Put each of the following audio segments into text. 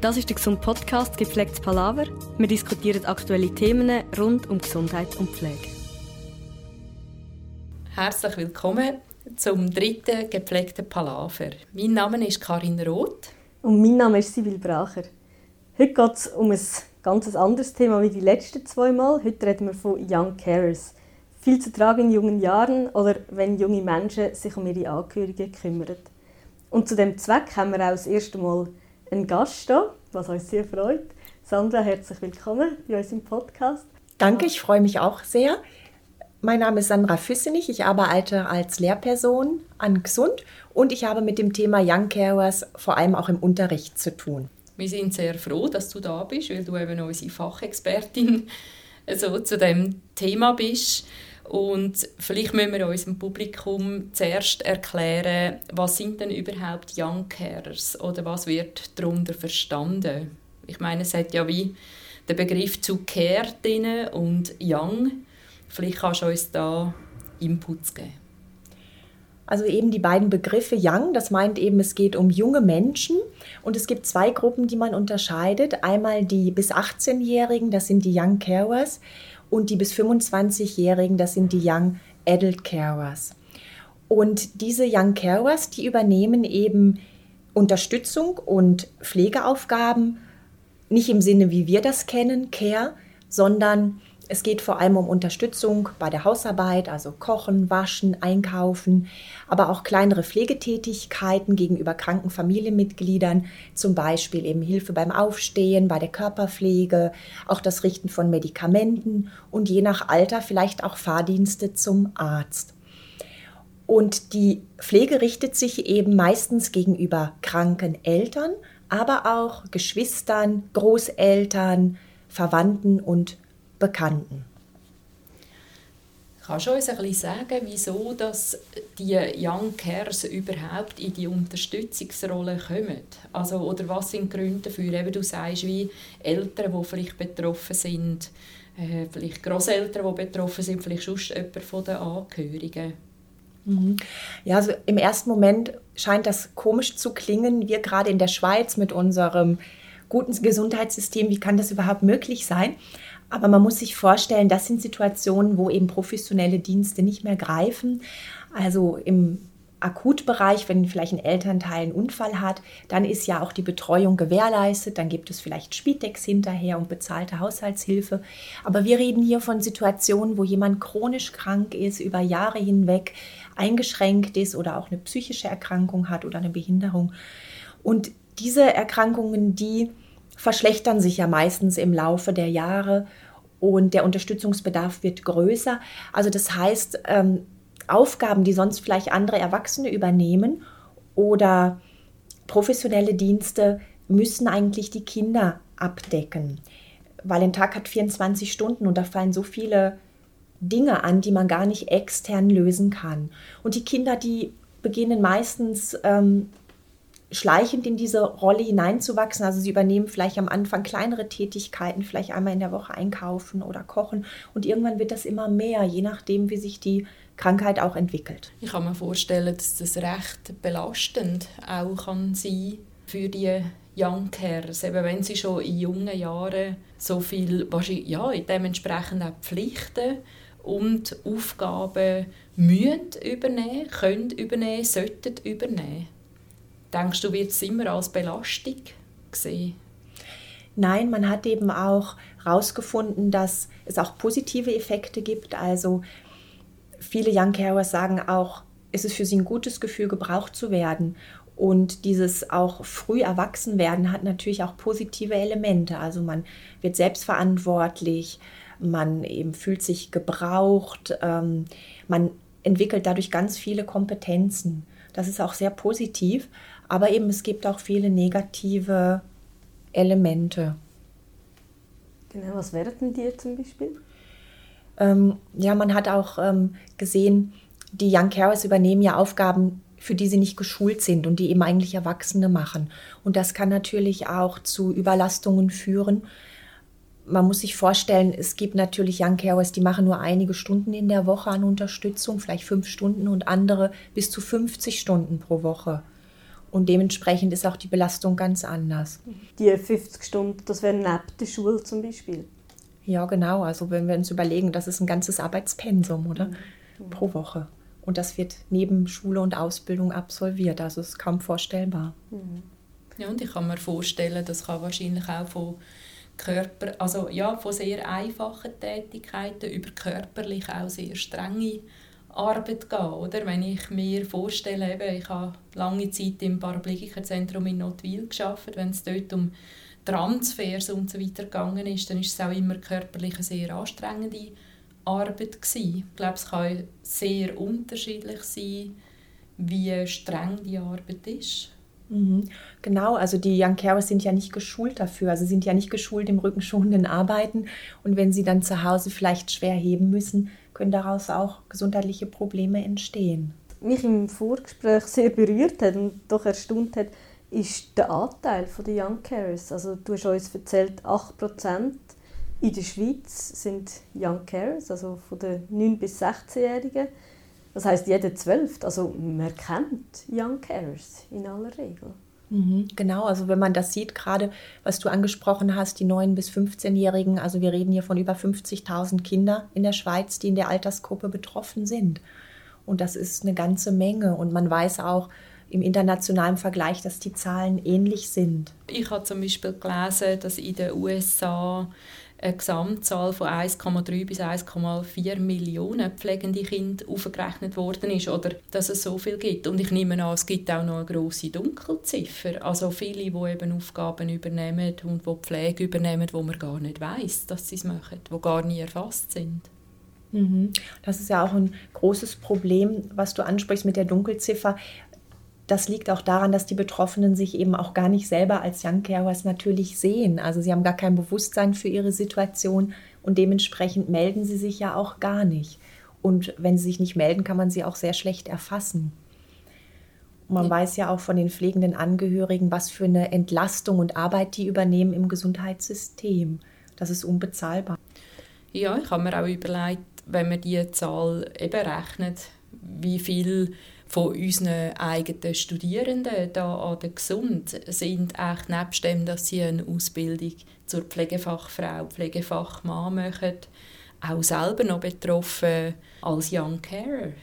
Das ist der Gesund Podcast Gepflegtes Palaver. Wir diskutieren aktuelle Themen rund um Gesundheit und Pflege. Herzlich willkommen zum dritten Gepflegten Palaver. Mein Name ist Karin Roth. Und mein Name ist Sibyl Bracher. Heute geht es um ein ganz anderes Thema wie die letzten zwei Mal. Heute reden wir von Young Carers. Viel zu tragen in jungen Jahren oder wenn junge Menschen sich um ihre Angehörigen kümmern. Und zu dem Zweck haben wir auch das erste Mal einen Gast da, was uns sehr freut. Sandra, herzlich willkommen bei uns im Podcast. Danke, ich freue mich auch sehr. Mein Name ist Sandra Füssenich. Ich arbeite als Lehrperson an Gesund und ich habe mit dem Thema Young Carers vor allem auch im Unterricht zu tun. Wir sind sehr froh, dass du da bist, weil du eben unsere Fachexpertin so zu dem Thema bist. Und vielleicht müssen wir unserem Publikum zuerst erklären, was sind denn überhaupt Young Carers oder was wird darunter verstanden? Ich meine, es hat ja wie der Begriff zu Care drin und Young. Vielleicht kannst du uns da Inputs geben. Also eben die beiden Begriffe Young, das meint eben, es geht um junge Menschen und es gibt zwei Gruppen, die man unterscheidet. Einmal die bis 18-Jährigen, das sind die Young Carers und die bis 25-Jährigen, das sind die Young Adult Carers. Und diese Young Carers, die übernehmen eben Unterstützung und Pflegeaufgaben, nicht im Sinne, wie wir das kennen, Care, sondern es geht vor allem um Unterstützung bei der Hausarbeit, also Kochen, Waschen, Einkaufen, aber auch kleinere Pflegetätigkeiten gegenüber kranken Familienmitgliedern, zum Beispiel eben Hilfe beim Aufstehen, bei der Körperpflege, auch das Richten von Medikamenten und je nach Alter vielleicht auch Fahrdienste zum Arzt. Und die Pflege richtet sich eben meistens gegenüber kranken Eltern, aber auch Geschwistern, Großeltern, Verwandten und Bekannten. Kannst du uns ein bisschen sagen, wieso dass die Young Cares überhaupt in die Unterstützungsrolle kommen? Also, oder was sind die Gründe dafür? Eben, du sagst, wie Eltern, die vielleicht betroffen sind, äh, vielleicht Großeltern, die betroffen sind, vielleicht sonst jemand von den Angehörigen. Mhm. Ja, also im ersten Moment scheint das komisch zu klingen. Wir gerade in der Schweiz mit unserem guten Gesundheitssystem, wie kann das überhaupt möglich sein? Aber man muss sich vorstellen, das sind Situationen, wo eben professionelle Dienste nicht mehr greifen. Also im Akutbereich, wenn vielleicht ein Elternteil einen Unfall hat, dann ist ja auch die Betreuung gewährleistet. Dann gibt es vielleicht Spitex hinterher und bezahlte Haushaltshilfe. Aber wir reden hier von Situationen, wo jemand chronisch krank ist, über Jahre hinweg eingeschränkt ist oder auch eine psychische Erkrankung hat oder eine Behinderung. Und diese Erkrankungen, die verschlechtern sich ja meistens im Laufe der Jahre und der Unterstützungsbedarf wird größer. Also das heißt, ähm, Aufgaben, die sonst vielleicht andere Erwachsene übernehmen oder professionelle Dienste, müssen eigentlich die Kinder abdecken. Weil ein Tag hat 24 Stunden und da fallen so viele Dinge an, die man gar nicht extern lösen kann. Und die Kinder, die beginnen meistens ähm, schleichend in diese Rolle hineinzuwachsen. Also sie übernehmen vielleicht am Anfang kleinere Tätigkeiten, vielleicht einmal in der Woche einkaufen oder kochen und irgendwann wird das immer mehr, je nachdem, wie sich die Krankheit auch entwickelt. Ich kann mir vorstellen, dass das recht belastend auch kann sein für die Young Carers, eben wenn sie schon in jungen Jahren so viel, ja, dementsprechend auch Pflichten und Aufgaben müssen übernehmen, können übernehmen, sollten übernehmen. Denkst du, wird es immer als Belastung gesehen? Nein, man hat eben auch herausgefunden, dass es auch positive Effekte gibt. Also viele Young Carers sagen auch, es ist für sie ein gutes Gefühl, gebraucht zu werden. Und dieses auch früh erwachsen werden hat natürlich auch positive Elemente. Also man wird selbstverantwortlich, man eben fühlt sich gebraucht, ähm, man entwickelt dadurch ganz viele Kompetenzen. Das ist auch sehr positiv. Aber eben es gibt auch viele negative Elemente. Genau, was wären denn die zum Beispiel? Ähm, ja, man hat auch ähm, gesehen, die Young Carers übernehmen ja Aufgaben, für die sie nicht geschult sind und die eben eigentlich Erwachsene machen. Und das kann natürlich auch zu Überlastungen führen. Man muss sich vorstellen, es gibt natürlich Young Carers, die machen nur einige Stunden in der Woche an Unterstützung, vielleicht fünf Stunden und andere bis zu 50 Stunden pro Woche. Und dementsprechend ist auch die Belastung ganz anders. Die 50 Stunden, das wäre neben der Schule zum Beispiel. Ja, genau. Also wenn wir uns überlegen, das ist ein ganzes Arbeitspensum, oder? Mhm. Pro Woche. Und das wird neben Schule und Ausbildung absolviert. Also es ist kaum vorstellbar. Mhm. Ja, und ich kann mir vorstellen, das kann wahrscheinlich auch von Körper, also ja, von sehr einfachen Tätigkeiten über körperlich auch sehr strenge Arbeit gehen, oder? Wenn ich mir vorstelle, eben, ich habe lange Zeit im Paraplegikerzentrum in Notwil geschafft, wenn es dort um Transfers und so weiter gegangen ist, dann ist es auch immer körperlich eine sehr anstrengende Arbeit gewesen. Ich glaube, es kann sehr unterschiedlich sein, wie streng die Arbeit ist. Mhm. Genau, also die Young Carers sind ja nicht geschult dafür. Also sind ja nicht geschult im rückenschonenden Arbeiten. Und wenn sie dann zu Hause vielleicht schwer heben müssen, können daraus auch gesundheitliche Probleme entstehen. Mich im Vorgespräch sehr berührt hat und doch erstaunt hat, ist der Anteil der Young Carers. Also du hast uns erzählt, 8% in der Schweiz sind Young Carers, also von den 9- bis 16-Jährigen. Das heißt jeder zwölf. Also man kennt Young Carers in aller Regel. Mhm, genau, also wenn man das sieht, gerade was du angesprochen hast, die 9- bis 15-Jährigen, also wir reden hier von über 50.000 Kindern in der Schweiz, die in der Altersgruppe betroffen sind. Und das ist eine ganze Menge. Und man weiß auch im internationalen Vergleich, dass die Zahlen ähnlich sind. Ich habe zum Beispiel gelesen, dass in den USA eine Gesamtzahl von 1,3 bis 1,4 Millionen pflegende Kinder aufgerechnet worden ist oder dass es so viel gibt. Und ich nehme an, es gibt auch noch eine grosse Dunkelziffer. Also viele, die eben Aufgaben übernehmen und die Pflege übernehmen, wo man gar nicht weiß, dass sie es machen, die gar nie erfasst sind. Mhm. Das ist ja auch ein großes Problem, was du ansprichst mit der Dunkelziffer das liegt auch daran, dass die Betroffenen sich eben auch gar nicht selber als Young Carers natürlich sehen. Also sie haben gar kein Bewusstsein für ihre Situation und dementsprechend melden sie sich ja auch gar nicht. Und wenn sie sich nicht melden, kann man sie auch sehr schlecht erfassen. Man ja. weiß ja auch von den pflegenden Angehörigen, was für eine Entlastung und Arbeit die übernehmen im Gesundheitssystem. Das ist unbezahlbar. Ja, ich habe mir auch überlegt, wenn man die Zahl eben rechnet, wie viel von unseren eigenen Studierenden da an der Gesund sind echt nebst dem, dass sie eine Ausbildung zur Pflegefachfrau, Pflegefachmann machen, auch selber noch betroffen als Young Carer.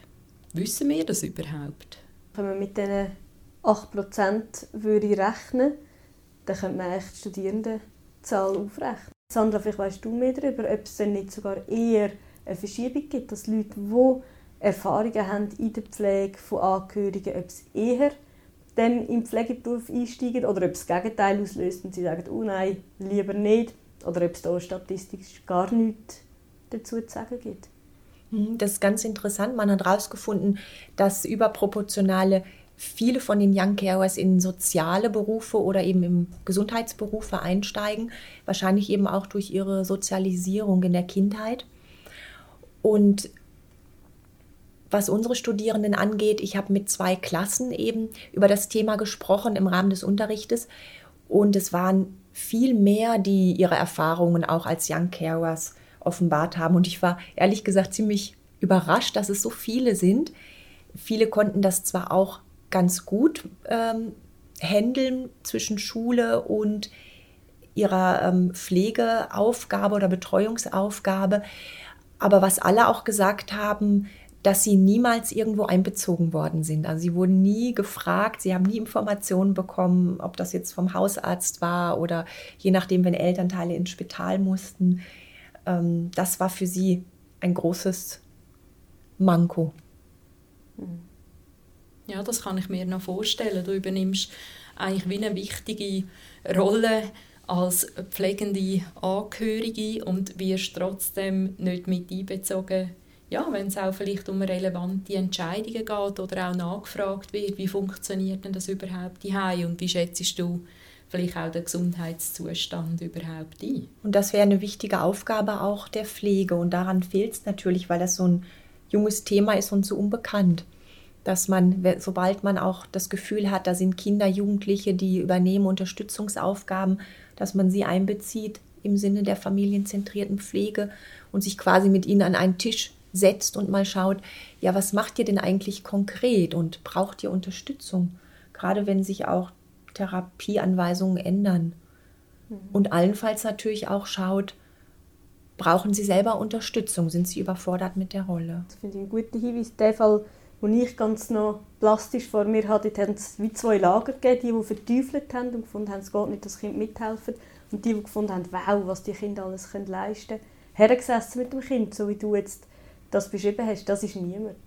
Wissen wir das überhaupt? Wenn man mit diesen 8% würde rechnen dann könnte man echt die Studierendenzahl aufrechnen. Sandra, vielleicht weißt du mehr darüber, ob es denn nicht sogar eher eine Verschiebung gibt, dass Leute, die Erfahrungen haben in der Pflege von Angehörigen, ob es eher dann im Pflegeberuf einsteigen oder ob es das Gegenteil auslöst und sie sagen, oh nein, lieber nicht. Oder ob es da statistisch gar nichts dazu zu sagen gibt. Mhm, das ist ganz interessant. Man hat herausgefunden, dass überproportionale viele von den Young Carers in soziale Berufe oder eben in Gesundheitsberufe einsteigen, wahrscheinlich eben auch durch ihre Sozialisierung in der Kindheit. Und was unsere Studierenden angeht, ich habe mit zwei Klassen eben über das Thema gesprochen im Rahmen des Unterrichtes. Und es waren viel mehr, die ihre Erfahrungen auch als Young Carers offenbart haben. Und ich war ehrlich gesagt ziemlich überrascht, dass es so viele sind. Viele konnten das zwar auch ganz gut ähm, handeln zwischen Schule und ihrer ähm, Pflegeaufgabe oder Betreuungsaufgabe, aber was alle auch gesagt haben, dass sie niemals irgendwo einbezogen worden sind. Also sie wurden nie gefragt, sie haben nie Informationen bekommen, ob das jetzt vom Hausarzt war oder je nachdem, wenn Elternteile ins Spital mussten. Ähm, das war für sie ein großes Manko. Hm. Ja, das kann ich mir noch vorstellen. Du übernimmst eigentlich wie eine wichtige Rolle als pflegende Angehörige und wirst trotzdem nicht mit einbezogen ja, wenn es auch vielleicht um relevante Entscheidungen geht oder auch nachgefragt wird, wie funktioniert denn das überhaupt die und wie schätzt du vielleicht auch den Gesundheitszustand überhaupt ein? Und das wäre eine wichtige Aufgabe auch der Pflege und daran fehlt es natürlich, weil das so ein junges Thema ist und so unbekannt, dass man, sobald man auch das Gefühl hat, da sind Kinder, Jugendliche, die übernehmen Unterstützungsaufgaben, dass man sie einbezieht im Sinne der familienzentrierten Pflege und sich quasi mit ihnen an einen Tisch setzt und mal schaut, ja, was macht ihr denn eigentlich konkret und braucht ihr Unterstützung? gerade wenn sich auch Therapieanweisungen ändern. Mhm. Und allenfalls natürlich auch schaut, brauchen sie selber Unterstützung, sind sie überfordert mit der Rolle. Das finde ich einen guten Hinweis. Der Fall, den ich ganz noch plastisch vor mir hatte, haben es wie zwei Lager gegeben, die, die verteufelt haben und gefunden haben, es geht nicht, das Kind mithelfen. Und die, die gefunden haben, wow, was die Kinder alles können leisten können. Hergesessen mit dem Kind, so wie du jetzt das beschrieben hast, das ist niemand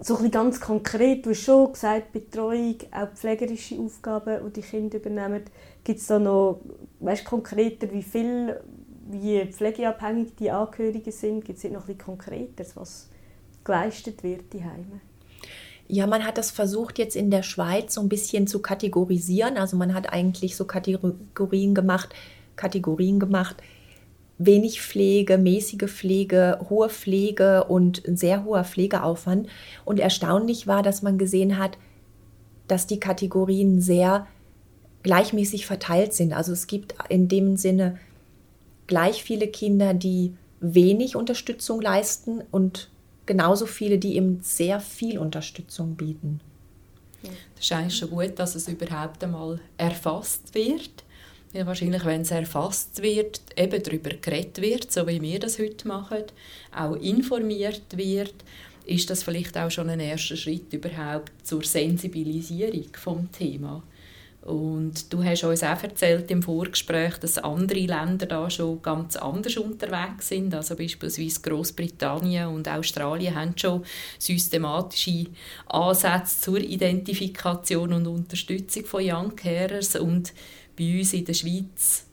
so ein ganz konkret, du hast schon gesagt, Betreuung, auch pflegerische Aufgaben, die die Kinder übernehmen. Gibt es da noch, weißt, konkreter, wie viel, wie pflegeabhängig die Angehörigen sind? Gibt es noch bisschen konkreter, was geleistet wird die Heime? Ja, man hat das versucht jetzt in der Schweiz so ein bisschen zu kategorisieren. Also man hat eigentlich so Kategorien gemacht, Kategorien gemacht, wenig Pflege, mäßige Pflege, hohe Pflege und ein sehr hoher Pflegeaufwand. Und erstaunlich war, dass man gesehen hat, dass die Kategorien sehr gleichmäßig verteilt sind. Also es gibt in dem Sinne gleich viele Kinder, die wenig Unterstützung leisten und genauso viele, die eben sehr viel Unterstützung bieten. Das ist eigentlich schon gut, dass es überhaupt einmal erfasst wird ja, wahrscheinlich, wenn es erfasst wird, eben darüber geredet wird, so wie wir das heute machen, auch informiert wird, ist das vielleicht auch schon ein erster Schritt überhaupt zur Sensibilisierung vom Thema. Und du hast uns auch erzählt im Vorgespräch, dass andere Länder da schon ganz anders unterwegs sind. Also beispielsweise Großbritannien und Australien haben schon systematische Ansätze zur Identifikation und Unterstützung von Young Carers und bei uns in der Schweiz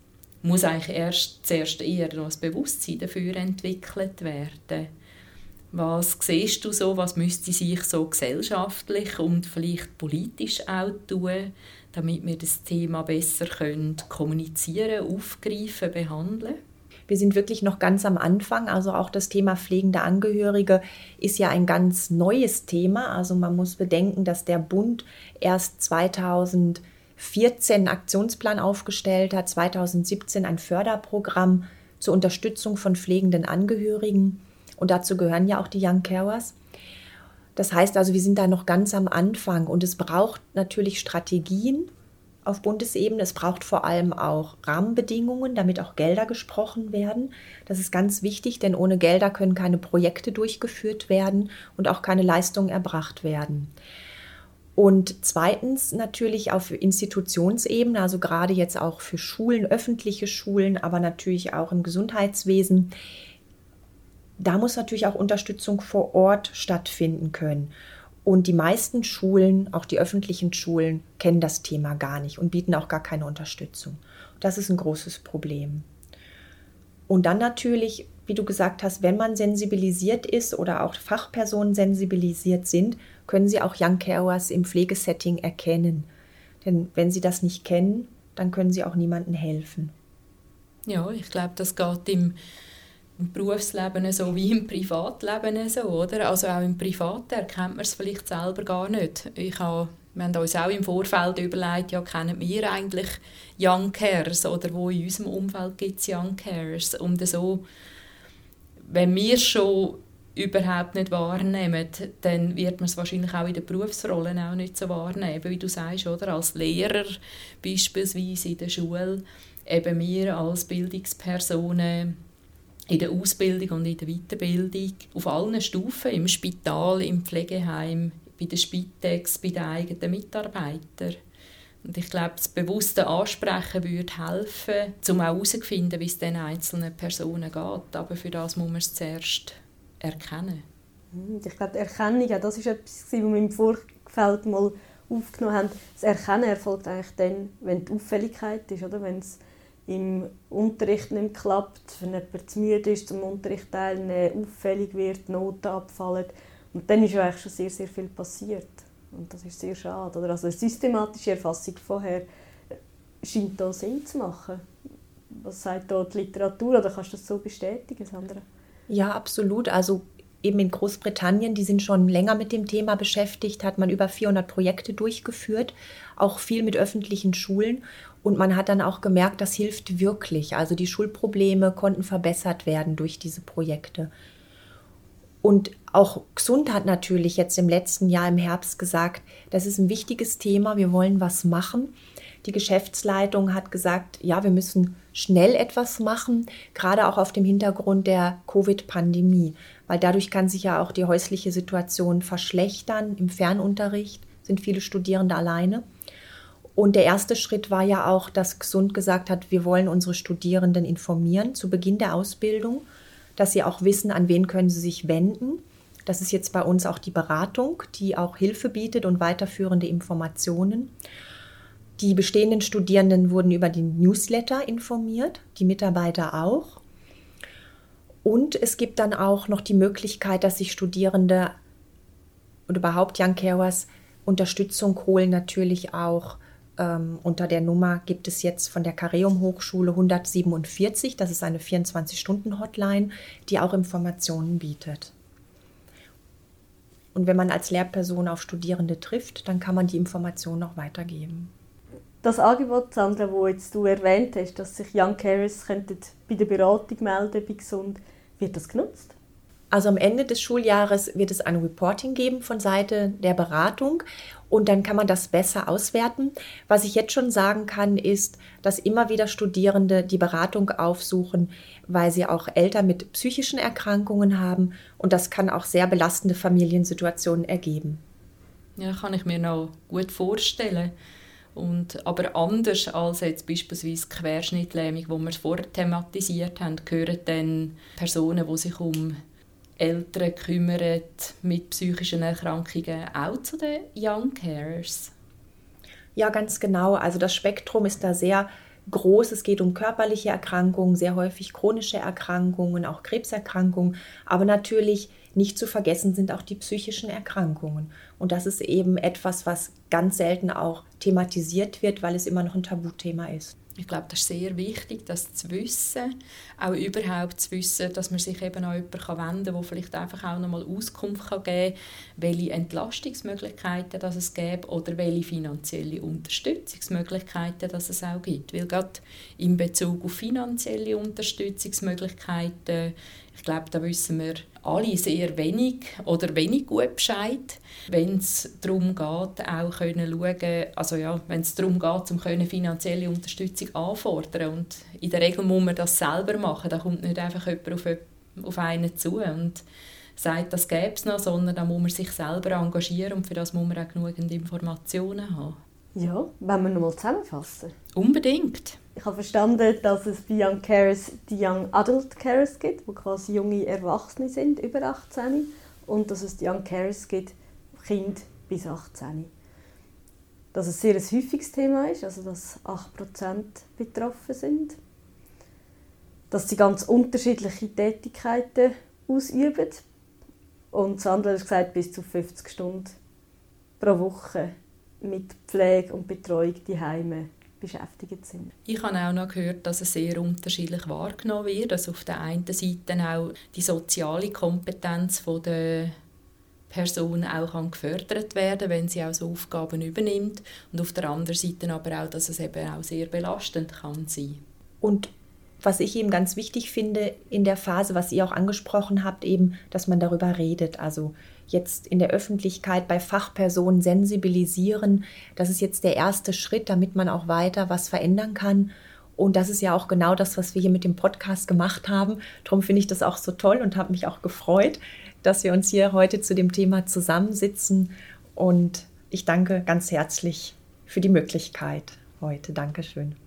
muss eigentlich erst zuerst eher noch das Bewusstsein dafür entwickelt werden. Was siehst du so, was müsste sich so gesellschaftlich und vielleicht politisch auch tun, damit wir das Thema besser können kommunizieren, aufgreifen, behandeln? Wir sind wirklich noch ganz am Anfang. Also auch das Thema pflegende Angehörige ist ja ein ganz neues Thema. Also man muss bedenken, dass der Bund erst 2000 14 Aktionsplan aufgestellt hat, 2017 ein Förderprogramm zur Unterstützung von pflegenden Angehörigen. Und dazu gehören ja auch die Young Carers. Das heißt also, wir sind da noch ganz am Anfang und es braucht natürlich Strategien auf Bundesebene. Es braucht vor allem auch Rahmenbedingungen, damit auch Gelder gesprochen werden. Das ist ganz wichtig, denn ohne Gelder können keine Projekte durchgeführt werden und auch keine Leistungen erbracht werden. Und zweitens natürlich auf Institutionsebene, also gerade jetzt auch für Schulen, öffentliche Schulen, aber natürlich auch im Gesundheitswesen. Da muss natürlich auch Unterstützung vor Ort stattfinden können. Und die meisten Schulen, auch die öffentlichen Schulen, kennen das Thema gar nicht und bieten auch gar keine Unterstützung. Das ist ein großes Problem. Und dann natürlich, wie du gesagt hast, wenn man sensibilisiert ist oder auch Fachpersonen sensibilisiert sind, können sie auch Young Carers im Pflegesetting erkennen. Denn wenn sie das nicht kennen, dann können sie auch niemandem helfen. Ja, ich glaube, das geht im, im Berufsleben so wie im Privatleben so, oder? Also auch im Privaten erkennt man es vielleicht selber gar nicht. Ich habe, wir haben uns auch im Vorfeld überlegt, ja, kennen wir eigentlich Young Carers oder wo in unserem Umfeld gibt es Young Carers? Und so, wenn wir schon überhaupt nicht wahrnehmen, dann wird man es wahrscheinlich auch in den Berufsrollen auch nicht so wahrnehmen, wie du sagst, oder? Als Lehrer beispielsweise in der Schule, eben wir als Bildungspersonen in der Ausbildung und in der Weiterbildung, auf allen Stufen, im Spital, im Pflegeheim, bei der Spitex, bei den eigenen Mitarbeitern. Und ich glaube, das bewusste Ansprechen würde helfen, um herauszufinden, wie es den einzelnen Personen geht. Aber für das muss man es zuerst erkennen? Hm, ich glaube, die Erkennung, das ist etwas, was wir im Vorfeld mal aufgenommen haben. Das Erkennen erfolgt eigentlich dann, wenn die Auffälligkeit ist, oder? wenn es im Unterricht nicht klappt, wenn jemand zu müde ist, zum Unterricht teilnehmen, auffällig wird, Noten abfallen. Und dann ist ja eigentlich schon sehr, sehr viel passiert. Und das ist sehr schade. Oder? Also eine systematische Erfassung vorher äh, scheint da Sinn zu machen. Was sagt da die Literatur? Oder kannst du das so bestätigen, Sandra? Ja, absolut. Also eben in Großbritannien, die sind schon länger mit dem Thema beschäftigt, hat man über 400 Projekte durchgeführt, auch viel mit öffentlichen Schulen. Und man hat dann auch gemerkt, das hilft wirklich. Also die Schulprobleme konnten verbessert werden durch diese Projekte. Und auch Gesund hat natürlich jetzt im letzten Jahr im Herbst gesagt, das ist ein wichtiges Thema, wir wollen was machen. Die Geschäftsleitung hat gesagt, ja, wir müssen schnell etwas machen, gerade auch auf dem Hintergrund der Covid-Pandemie, weil dadurch kann sich ja auch die häusliche Situation verschlechtern. Im Fernunterricht sind viele Studierende alleine. Und der erste Schritt war ja auch, dass Gesund gesagt hat, wir wollen unsere Studierenden informieren zu Beginn der Ausbildung, dass sie auch wissen, an wen können sie sich wenden. Das ist jetzt bei uns auch die Beratung, die auch Hilfe bietet und weiterführende Informationen. Die bestehenden Studierenden wurden über den Newsletter informiert, die Mitarbeiter auch. Und es gibt dann auch noch die Möglichkeit, dass sich Studierende und überhaupt Young Carers Unterstützung holen, natürlich auch ähm, unter der Nummer gibt es jetzt von der Careum Hochschule 147, das ist eine 24-Stunden-Hotline, die auch Informationen bietet. Und wenn man als Lehrperson auf Studierende trifft, dann kann man die Informationen auch weitergeben. Das Angebot, Sandra, das jetzt du erwähnt hast, dass sich Young Carers bei der Beratung melden bei Gesund, wird das genutzt? Also am Ende des Schuljahres wird es ein Reporting geben von Seite der Beratung und dann kann man das besser auswerten. Was ich jetzt schon sagen kann, ist, dass immer wieder Studierende die Beratung aufsuchen, weil sie auch Eltern mit psychischen Erkrankungen haben und das kann auch sehr belastende Familiensituationen ergeben. Ja, kann ich mir noch gut vorstellen. Und, aber anders als jetzt beispielsweise Querschnittlähmung, wo wir es vorher thematisiert haben, gehören dann Personen, die sich um Eltern kümmern mit psychischen Erkrankungen auch zu den Young Carers? Ja, ganz genau. Also das Spektrum ist da sehr groß. Es geht um körperliche Erkrankungen, sehr häufig chronische Erkrankungen, auch Krebserkrankungen. Aber natürlich nicht zu vergessen sind auch die psychischen Erkrankungen. Und das ist eben etwas, was ganz selten auch thematisiert wird, weil es immer noch ein Tabuthema ist. Ich glaube, das ist sehr wichtig, das zu wissen, auch überhaupt zu wissen, dass man sich eben an jemanden wenden kann, der vielleicht einfach auch nochmal Auskunft geben kann, welche Entlastungsmöglichkeiten das es gibt oder welche finanzielle Unterstützungsmöglichkeiten das es auch gibt. Weil gerade in Bezug auf finanzielle Unterstützungsmöglichkeiten, ich glaube, da wissen wir alle sehr wenig oder wenig gut Bescheid, wenn es darum geht, auch können schauen, also ja, wenn es darum geht, um können finanzielle Unterstützung anfordern. Und in der Regel muss man das selber machen, da kommt nicht einfach jemand auf, auf einen zu und sagt, das gäbe es noch, sondern da muss man sich selber engagieren und für das muss man auch genügend Informationen haben. Ja, wenn wir nochmal zusammenfassen. Unbedingt. Ich habe verstanden, dass es bei Young Carers die Young Adult Carers gibt, die quasi junge Erwachsene sind, über 18. Und dass es die Young Carers gibt, Kinder bis 18. Dass es sehr ein häufiges Thema ist, also dass 8% betroffen sind. Dass sie ganz unterschiedliche Tätigkeiten ausüben. Und Sandra hat gesagt, bis zu 50 Stunden pro Woche mit Pflege und Betreuung die Heime beschäftigt sind. Ich habe auch noch gehört, dass es sehr unterschiedlich wahrgenommen wird. Also auf der einen Seite auch die soziale Kompetenz der Person auch kann gefördert werden, wenn sie auch so Aufgaben übernimmt und auf der anderen Seite aber auch, dass es eben auch sehr belastend kann sein. Und was ich eben ganz wichtig finde in der Phase, was ihr auch angesprochen habt, eben, dass man darüber redet. Also jetzt in der Öffentlichkeit bei Fachpersonen sensibilisieren. Das ist jetzt der erste Schritt, damit man auch weiter was verändern kann. Und das ist ja auch genau das, was wir hier mit dem Podcast gemacht haben. Darum finde ich das auch so toll und habe mich auch gefreut, dass wir uns hier heute zu dem Thema zusammensitzen. Und ich danke ganz herzlich für die Möglichkeit heute. Dankeschön.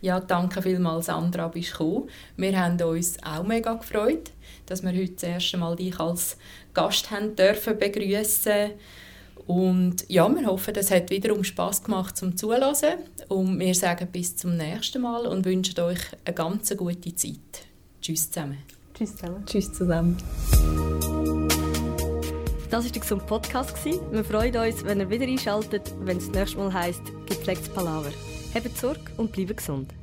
Ja, danke vielmals, Sandra, bist gekommen. Wir haben uns auch mega gefreut, dass wir heute das erste Mal dich als Gast haben dürfen begrüßen. Und ja, wir hoffen, es hat wiederum Spass gemacht zum Zuhören. Und wir sagen bis zum nächsten Mal und wünschen euch eine ganz gute Zeit. Tschüss zusammen. Tschüss zusammen. Tschüss zusammen. Das war der gesunde Podcast. Wir freuen uns, wenn ihr wieder einschaltet, wenn es das nächste Mal heisst, gepflegtes Palaver. Habt Sorge und bleibt gesund.